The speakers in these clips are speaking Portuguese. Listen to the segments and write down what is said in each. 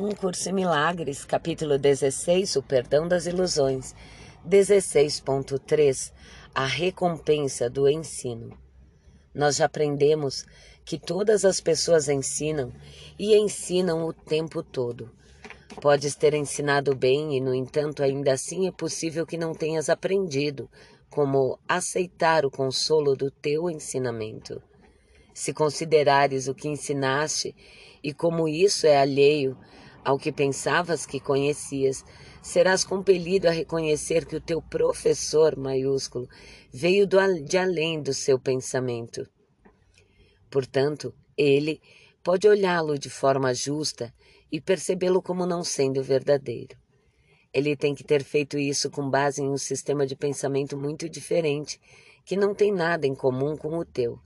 Um Curso em Milagres, capítulo 16, o perdão das ilusões. 16.3, a recompensa do ensino. Nós já aprendemos que todas as pessoas ensinam e ensinam o tempo todo. Podes ter ensinado bem e, no entanto, ainda assim é possível que não tenhas aprendido como aceitar o consolo do teu ensinamento. Se considerares o que ensinaste e como isso é alheio ao que pensavas que conhecias, serás compelido a reconhecer que o teu professor maiúsculo veio de além do seu pensamento. Portanto, ele pode olhá-lo de forma justa e percebê-lo como não sendo verdadeiro. Ele tem que ter feito isso com base em um sistema de pensamento muito diferente, que não tem nada em comum com o teu,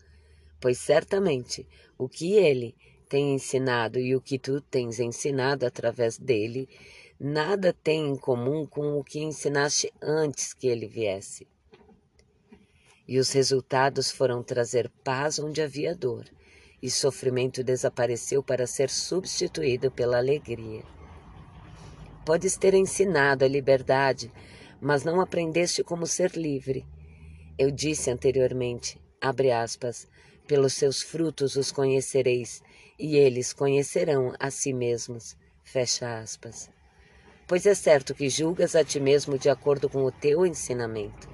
pois certamente o que ele tem ensinado e o que tu tens ensinado através dele, nada tem em comum com o que ensinaste antes que ele viesse. E os resultados foram trazer paz onde havia dor, e sofrimento desapareceu para ser substituído pela alegria. Podes ter ensinado a liberdade, mas não aprendeste como ser livre. Eu disse anteriormente, abre aspas, pelos seus frutos os conhecereis, e eles conhecerão a si mesmos. Fecha aspas. Pois é certo que julgas a ti mesmo de acordo com o teu ensinamento.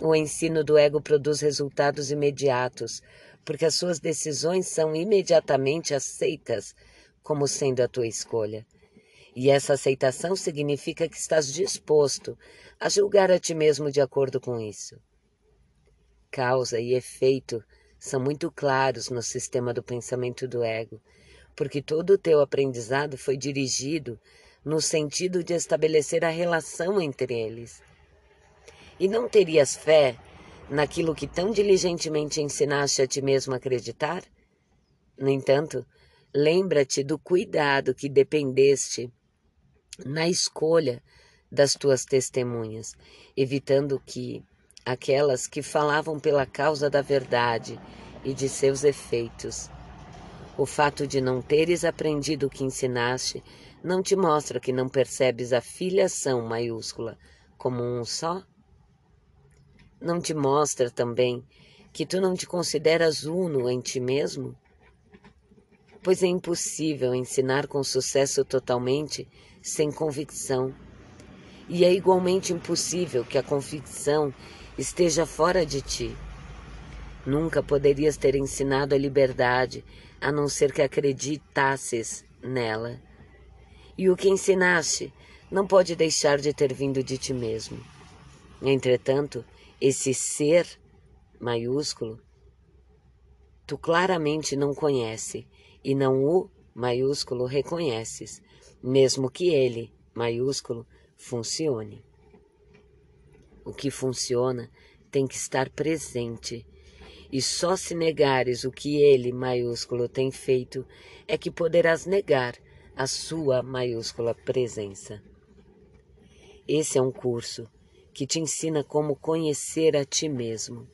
O ensino do ego produz resultados imediatos, porque as suas decisões são imediatamente aceitas como sendo a tua escolha. E essa aceitação significa que estás disposto a julgar a ti mesmo de acordo com isso. Causa e efeito são muito claros no sistema do pensamento do ego, porque todo o teu aprendizado foi dirigido no sentido de estabelecer a relação entre eles. E não terias fé naquilo que tão diligentemente ensinaste a ti mesmo acreditar? No entanto, lembra-te do cuidado que dependeste na escolha das tuas testemunhas, evitando que aquelas que falavam pela causa da verdade e de seus efeitos. O fato de não teres aprendido o que ensinaste não te mostra que não percebes a filiação maiúscula como um só? Não te mostra também que tu não te consideras uno em ti mesmo? Pois é impossível ensinar com sucesso totalmente sem convicção. E é igualmente impossível que a convicção esteja fora de ti. Nunca poderias ter ensinado a liberdade, a não ser que acreditasses nela. E o que ensinaste não pode deixar de ter vindo de ti mesmo. Entretanto, esse ser maiúsculo, tu claramente não conhece e não o maiúsculo reconheces, mesmo que ele, maiúsculo, funcione. O que funciona tem que estar presente. E só se negares o que ele, maiúsculo, tem feito, é que poderás negar a sua maiúscula presença. Esse é um curso que te ensina como conhecer a ti mesmo.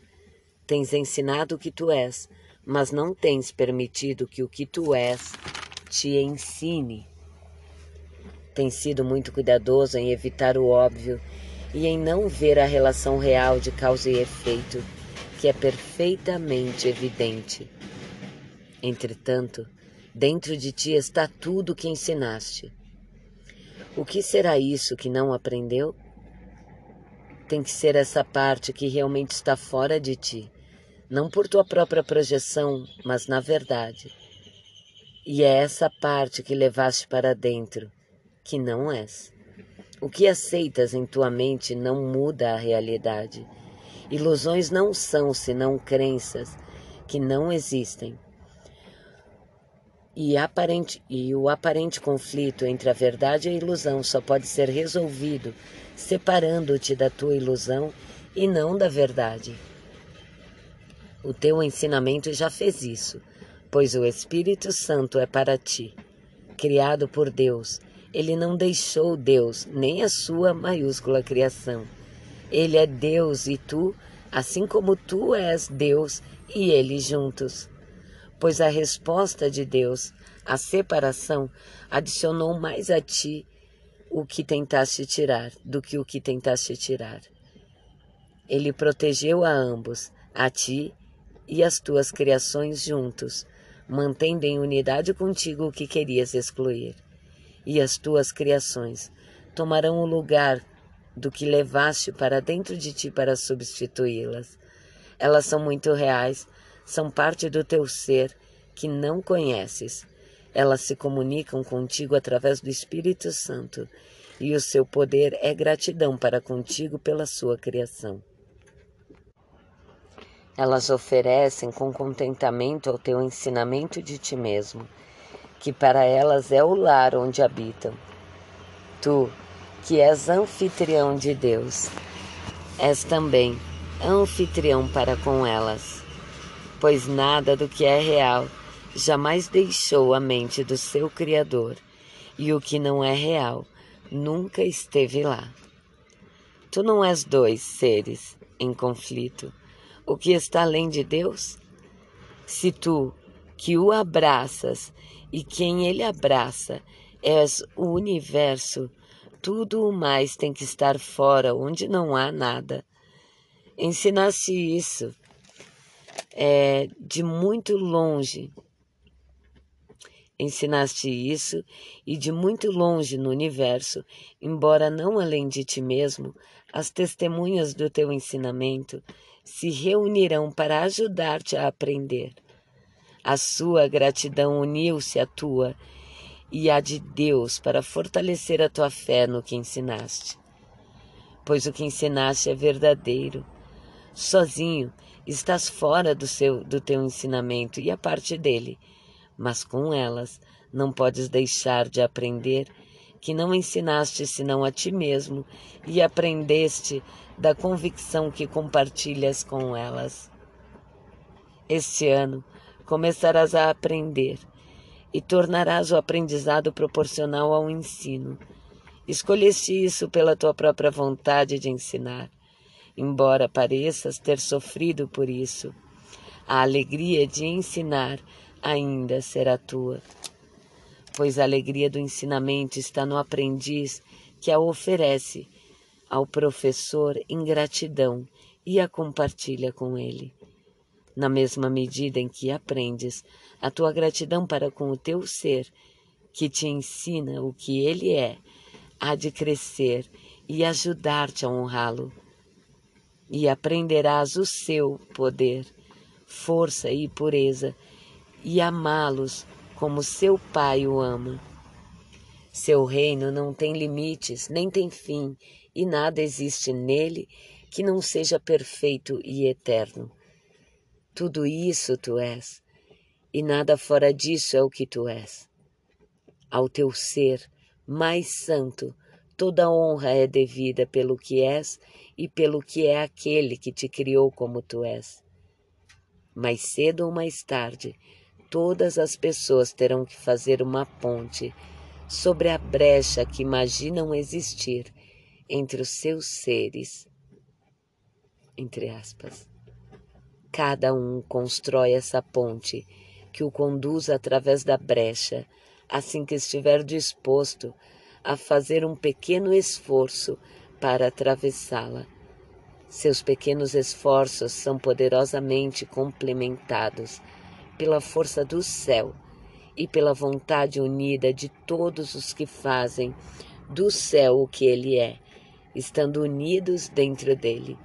Tens ensinado o que tu és, mas não tens permitido que o que tu és te ensine. Tens sido muito cuidadoso em evitar o óbvio e em não ver a relação real de causa e efeito, que é perfeitamente evidente. Entretanto, dentro de ti está tudo o que ensinaste. O que será isso que não aprendeu? Tem que ser essa parte que realmente está fora de ti, não por tua própria projeção, mas na verdade. E é essa parte que levaste para dentro, que não és. O que aceitas em tua mente não muda a realidade. Ilusões não são senão crenças que não existem. E, aparente, e o aparente conflito entre a verdade e a ilusão só pode ser resolvido separando-te da tua ilusão e não da verdade. O teu ensinamento já fez isso, pois o Espírito Santo é para ti, criado por Deus ele não deixou Deus, nem a sua maiúscula criação. Ele é Deus e tu, assim como tu és Deus e ele juntos. Pois a resposta de Deus A separação adicionou mais a ti o que tentaste tirar do que o que tentaste tirar. Ele protegeu a ambos, a ti e as tuas criações juntos, mantendo em unidade contigo o que querias excluir. E as tuas criações tomarão o lugar do que levaste para dentro de ti para substituí-las. Elas são muito reais, são parte do teu ser que não conheces. Elas se comunicam contigo através do Espírito Santo, e o seu poder é gratidão para contigo pela sua criação. Elas oferecem com contentamento ao teu ensinamento de ti mesmo, que para elas é o lar onde habitam. Tu, que és anfitrião de Deus, és também anfitrião para com elas, pois nada do que é real jamais deixou a mente do seu Criador, e o que não é real nunca esteve lá. Tu não és dois seres em conflito o que está além de Deus? Se tu, que o abraças e quem ele abraça, és o universo, tudo o mais tem que estar fora, onde não há nada. Ensinaste isso é, de muito longe. Ensinaste isso e de muito longe no universo, embora não além de ti mesmo, as testemunhas do teu ensinamento se reunirão para ajudar-te a aprender. A sua gratidão uniu-se à tua e à de Deus para fortalecer a tua fé no que ensinaste. Pois o que ensinaste é verdadeiro. Sozinho estás fora do, seu, do teu ensinamento e a parte dele, mas com elas não podes deixar de aprender que não ensinaste senão a ti mesmo e aprendeste da convicção que compartilhas com elas. Este ano começarás a aprender e tornarás o aprendizado proporcional ao ensino. Escolheste isso pela tua própria vontade de ensinar, embora pareças ter sofrido por isso. A alegria de ensinar ainda será tua, pois a alegria do ensinamento está no aprendiz que a oferece ao professor em gratidão e a compartilha com ele. Na mesma medida em que aprendes a tua gratidão para com o teu ser, que te ensina o que ele é, há de crescer e ajudar-te a honrá-lo. E aprenderás o seu poder, força e pureza, e amá-los como seu Pai o ama. Seu reino não tem limites, nem tem fim, e nada existe nele que não seja perfeito e eterno. Tudo isso tu és, e nada fora disso é o que tu és. Ao teu ser mais santo, toda honra é devida pelo que és e pelo que é aquele que te criou como tu és. Mais cedo ou mais tarde, todas as pessoas terão que fazer uma ponte sobre a brecha que imaginam existir entre os seus seres, entre aspas. Cada um constrói essa ponte que o conduz através da brecha, assim que estiver disposto a fazer um pequeno esforço para atravessá-la. Seus pequenos esforços são poderosamente complementados pela força do céu e pela vontade unida de todos os que fazem do céu o que ele é estando unidos dentro dele.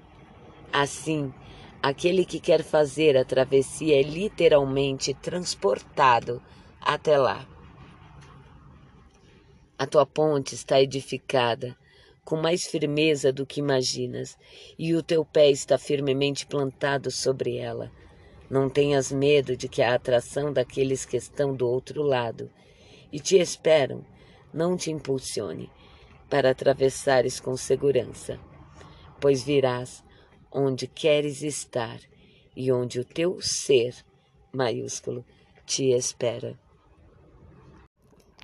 Assim, aquele que quer fazer a travessia é literalmente transportado até lá. A tua ponte está edificada com mais firmeza do que imaginas, e o teu pé está firmemente plantado sobre ela. Não tenhas medo de que a atração daqueles que estão do outro lado e te esperam não te impulsione para atravessares com segurança, pois virás onde queres estar e onde o teu ser maiúsculo te espera.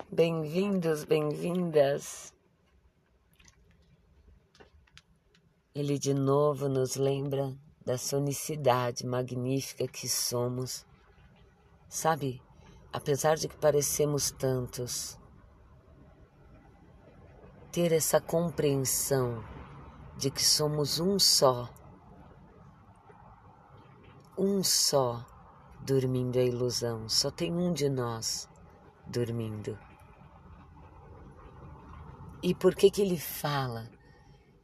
Bem-vindos, bem-vindas. Ele de novo nos lembra da sonicidade magnífica que somos. Sabe, apesar de que parecemos tantos, ter essa compreensão de que somos um só, um só dormindo a ilusão, só tem um de nós dormindo. E por que que ele fala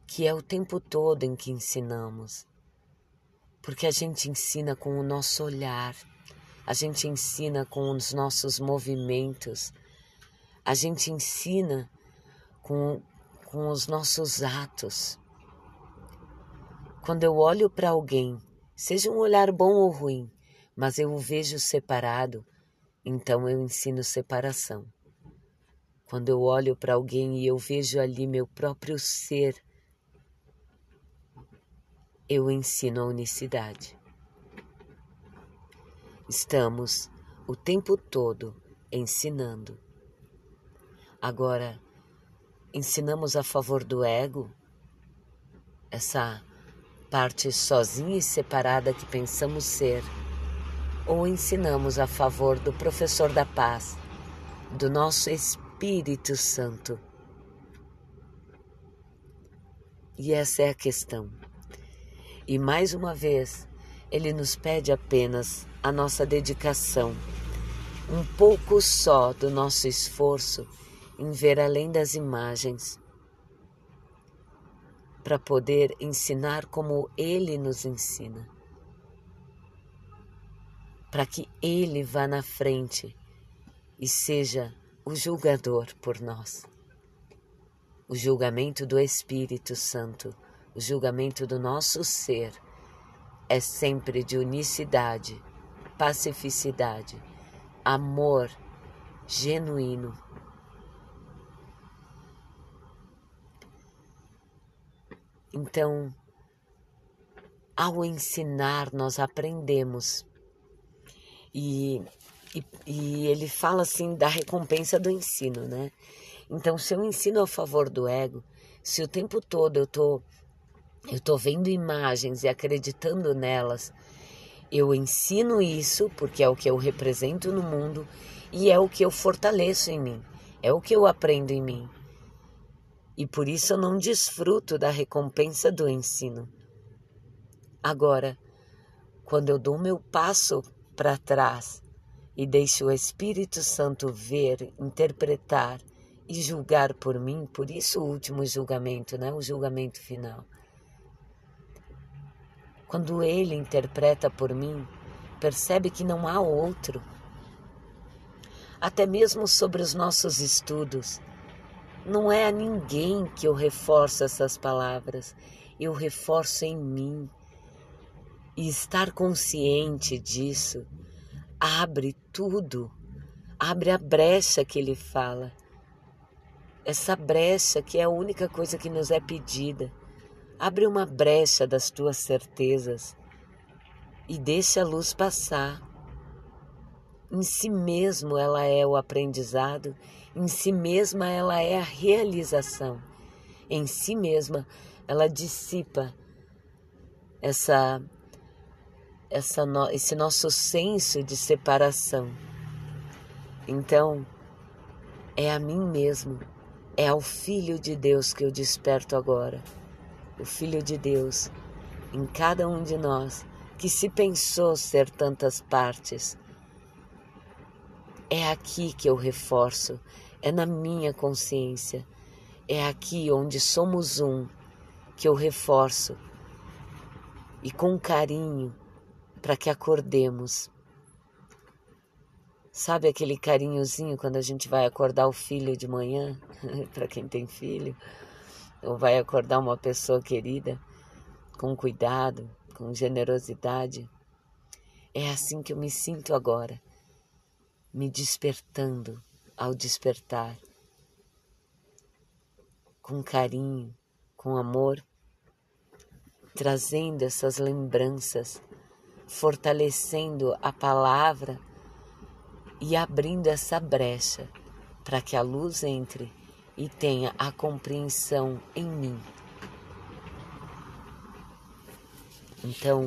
que é o tempo todo em que ensinamos? Porque a gente ensina com o nosso olhar, a gente ensina com os nossos movimentos, a gente ensina com, com os nossos atos. Quando eu olho para alguém, seja um olhar bom ou ruim, mas eu o vejo separado, então eu ensino separação. Quando eu olho para alguém e eu vejo ali meu próprio ser, eu ensino a unicidade. Estamos o tempo todo ensinando. Agora, ensinamos a favor do ego, essa parte sozinha e separada que pensamos ser, ou ensinamos a favor do professor da paz, do nosso Espírito Santo. E essa é a questão. E mais uma vez, ele nos pede apenas a nossa dedicação, um pouco só do nosso esforço em ver além das imagens, para poder ensinar como Ele nos ensina, para que Ele vá na frente e seja o julgador por nós. O julgamento do Espírito Santo, o julgamento do nosso ser, é sempre de unicidade, pacificidade, amor genuíno Então, ao ensinar, nós aprendemos. E, e, e, ele fala assim da recompensa do ensino, né? Então, se eu ensino a favor do ego, se o tempo todo eu tô, eu tô vendo imagens e acreditando nelas, eu ensino isso porque é o que eu represento no mundo e é o que eu fortaleço em mim, é o que eu aprendo em mim e por isso eu não desfruto da recompensa do ensino. Agora, quando eu dou meu passo para trás e deixo o Espírito Santo ver, interpretar e julgar por mim, por isso o último julgamento, né? o julgamento final. Quando ele interpreta por mim, percebe que não há outro. Até mesmo sobre os nossos estudos, não é a ninguém que eu reforço essas palavras, eu reforço em mim. E estar consciente disso abre tudo, abre a brecha que ele fala. Essa brecha que é a única coisa que nos é pedida. Abre uma brecha das tuas certezas e deixa a luz passar. Em si mesmo ela é o aprendizado em si mesma, ela é a realização. Em si mesma, ela dissipa essa, essa esse nosso senso de separação. Então, é a mim mesmo, é ao Filho de Deus que eu desperto agora. O Filho de Deus em cada um de nós que se pensou ser tantas partes. É aqui que eu reforço é na minha consciência, é aqui onde somos um que eu reforço e com carinho para que acordemos. Sabe aquele carinhozinho quando a gente vai acordar o filho de manhã, para quem tem filho, ou vai acordar uma pessoa querida com cuidado, com generosidade? É assim que eu me sinto agora, me despertando ao despertar, com carinho, com amor, trazendo essas lembranças, fortalecendo a palavra e abrindo essa brecha para que a luz entre e tenha a compreensão em mim. Então,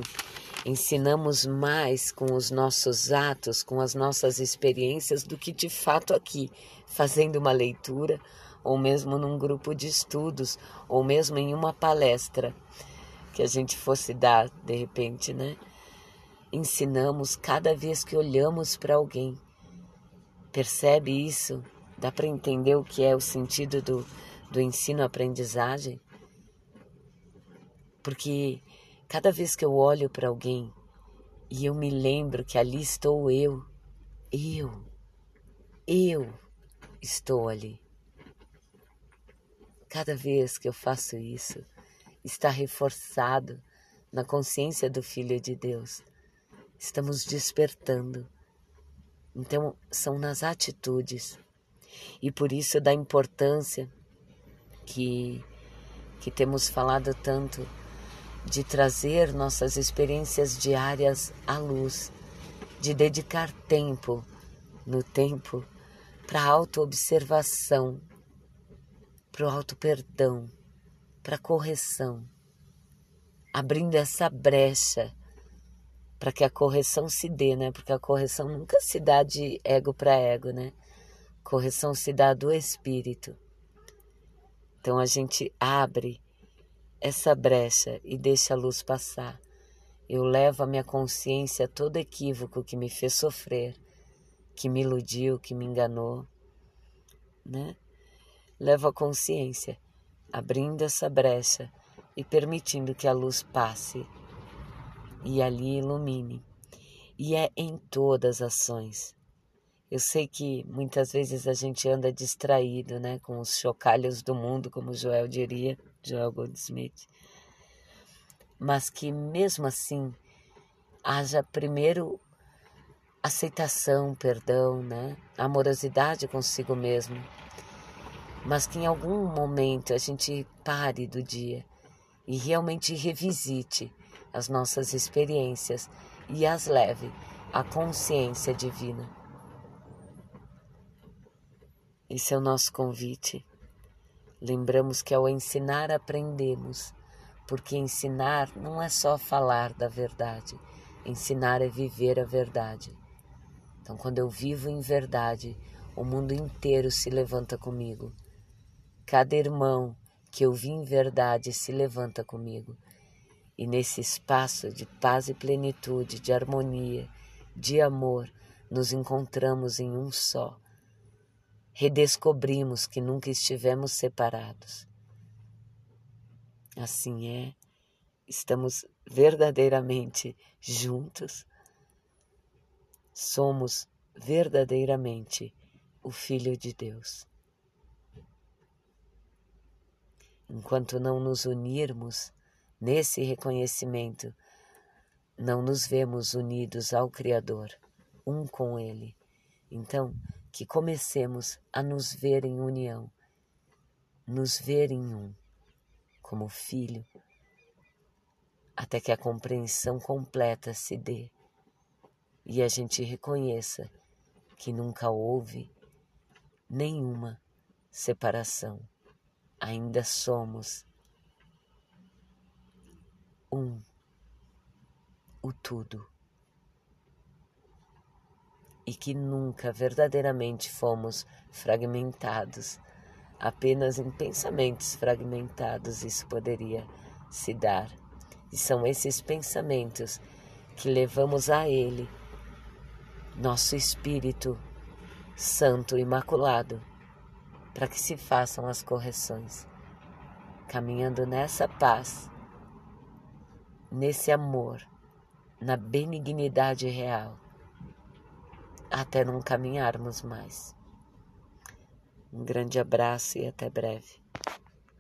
ensinamos mais com os nossos atos, com as nossas experiências, do que de fato aqui, fazendo uma leitura, ou mesmo num grupo de estudos, ou mesmo em uma palestra que a gente fosse dar de repente, né? Ensinamos cada vez que olhamos para alguém. Percebe isso? Dá para entender o que é o sentido do, do ensino-aprendizagem? Porque cada vez que eu olho para alguém e eu me lembro que ali estou eu, eu, eu estou ali. Cada vez que eu faço isso, está reforçado na consciência do Filho de Deus. Estamos despertando. Então, são nas atitudes. E por isso da importância que, que temos falado tanto de trazer nossas experiências diárias à luz, de dedicar tempo no tempo para autoobservação, para o auto-perdão, para correção, abrindo essa brecha para que a correção se dê, né? Porque a correção nunca se dá de ego para ego, né? Correção se dá do espírito. Então a gente abre essa brecha e deixa a luz passar. Eu levo a minha consciência todo equívoco que me fez sofrer, que me iludiu, que me enganou, né? Levo a consciência, abrindo essa brecha e permitindo que a luz passe e ali ilumine. E é em todas as ações. Eu sei que muitas vezes a gente anda distraído, né, com os chocalhos do mundo, como Joel diria, Joel Goldsmith. Mas que mesmo assim haja primeiro aceitação, perdão, né, amorosidade consigo mesmo. Mas que em algum momento a gente pare do dia e realmente revisite as nossas experiências e as leve à consciência divina. Esse é o nosso convite. Lembramos que ao ensinar aprendemos, porque ensinar não é só falar da verdade, ensinar é viver a verdade. Então, quando eu vivo em verdade, o mundo inteiro se levanta comigo. Cada irmão que eu vi em verdade se levanta comigo. E nesse espaço de paz e plenitude, de harmonia, de amor, nos encontramos em um só redescobrimos que nunca estivemos separados. Assim é, estamos verdadeiramente juntos, somos verdadeiramente o Filho de Deus. Enquanto não nos unirmos nesse reconhecimento, não nos vemos unidos ao Criador, um com Ele. Então, que comecemos a nos ver em união, nos ver em um, como filho, até que a compreensão completa se dê e a gente reconheça que nunca houve nenhuma separação. Ainda somos um, o tudo e que nunca verdadeiramente fomos fragmentados. Apenas em pensamentos fragmentados isso poderia se dar. E são esses pensamentos que levamos a Ele, nosso Espírito Santo Imaculado, para que se façam as correções, caminhando nessa paz, nesse amor, na benignidade real até não caminharmos mais. Um grande abraço e até breve.